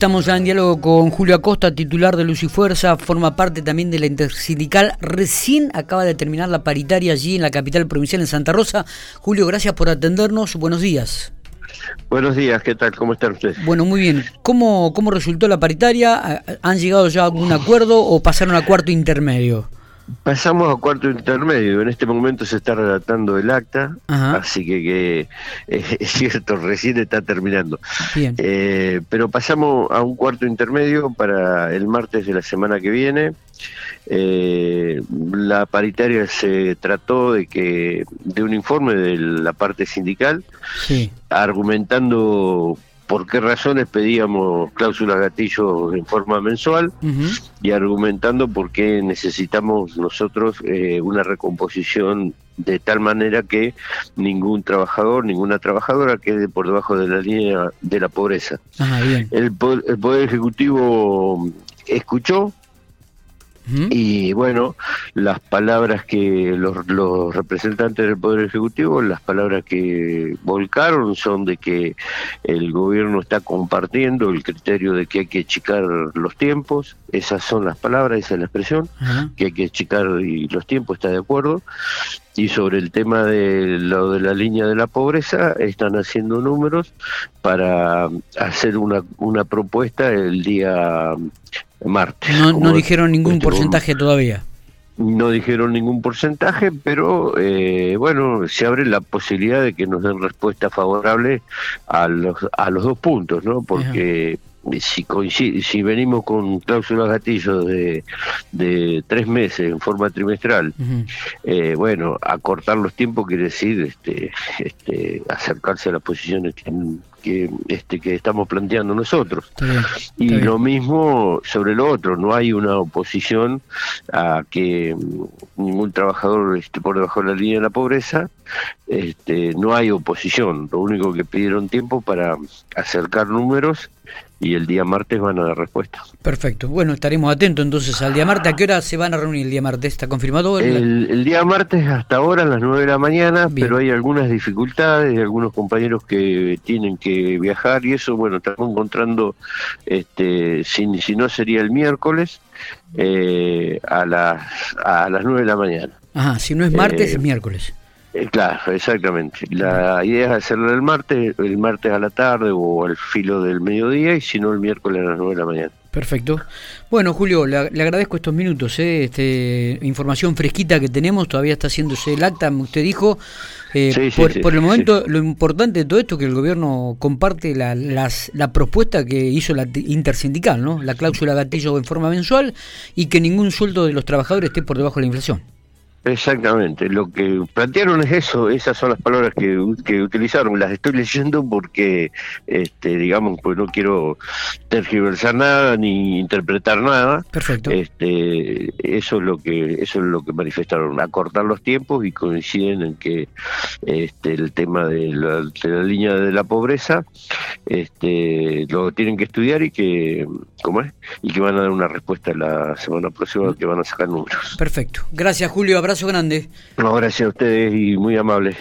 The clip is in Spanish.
Estamos ya en diálogo con Julio Acosta, titular de Luz y Fuerza, forma parte también de la intersindical. Recién acaba de terminar la paritaria allí en la capital provincial, en Santa Rosa. Julio, gracias por atendernos. Buenos días. Buenos días, ¿qué tal? ¿Cómo están ustedes? Bueno, muy bien. ¿Cómo, cómo resultó la paritaria? ¿Han llegado ya a algún acuerdo o pasaron a cuarto intermedio? Pasamos a cuarto intermedio. En este momento se está redactando el acta, así que, eh, es cierto, recién está terminando. Bien. Eh, pero pasamos a un cuarto intermedio para el martes de la semana que viene. Eh, la paritaria se trató de que de un informe de la parte sindical, argumentando por qué razones pedíamos cláusulas gatillo en forma mensual y argumentando por qué necesitamos nosotros eh, una recomposición de tal manera que ningún trabajador, ninguna trabajadora quede por debajo de la línea de la pobreza. el Poder Ejecutivo escuchó, y bueno, las palabras que los, los, representantes del Poder Ejecutivo, las palabras que volcaron son de que el gobierno está compartiendo el criterio de que hay que achicar los tiempos, esas son las palabras, esa es la expresión, que hay que achicar y los tiempos, está de acuerdo. Y sobre el tema de lo de la línea de la pobreza, están haciendo números para hacer una, una propuesta el día martes. No, dijeron ningún este porcentaje todavía. No dijeron ningún porcentaje, pero eh, bueno, se abre la posibilidad de que nos den respuesta favorable a los, a los dos puntos, ¿no? Porque si, si venimos con cláusulas gatillos de, de tres meses en forma trimestral, eh, bueno, acortar los tiempos quiere decir este, este, acercarse a las posiciones que, este, que estamos planteando nosotros. y lo mismo sobre lo otro, no hay una oposición a que ningún trabajador esté por debajo de la línea de la pobreza, este, no hay oposición, lo único que pidieron tiempo para acercar números y el día martes van a dar respuesta. Perfecto. Bueno, estaremos atentos entonces al día martes. ¿A qué hora se van a reunir el día martes? ¿Está confirmado? El, día martes hasta ahora a las 9 de la mañana, pero hay algunas dificultades, de algunos compañeros que tienen que viajar y eso, bueno, estamos encontrando, este, si, si no sería el miércoles, eh, a, las, a las 9 de la mañana. Ajá, si no es martes, es eh, miércoles. Eh, claro, exactamente. La idea es hacerlo el martes, el martes a la tarde o al filo del mediodía y si no el miércoles a las 9 de la mañana. Perfecto. Bueno, Julio, le, agradezco estos minutos, ¿eh? este, información fresquita que tenemos, todavía está haciéndose el acta, usted dijo. Eh, por, el momento, lo importante de todo esto es que el gobierno comparte la, las, la propuesta que hizo la intersindical, ¿no? la cláusula gatillo en forma mensual y que ningún sueldo de los trabajadores esté por debajo de la inflación. Exactamente, lo que plantearon es eso, esas son las palabras que, que utilizaron, las estoy leyendo porque, este, digamos, pues no quiero tergiversar nada ni interpretar nada. Perfecto. Este, eso es lo que, eso es lo que manifestaron, acortar los tiempos y coinciden en que este, el tema de la, de la línea de la pobreza, este, lo tienen que estudiar y que, ¿cómo es? Y que van a dar una respuesta la semana próxima que van a sacar números. Perfecto. Gracias, Julio abrazo grande. No, gracias a ustedes y muy amables.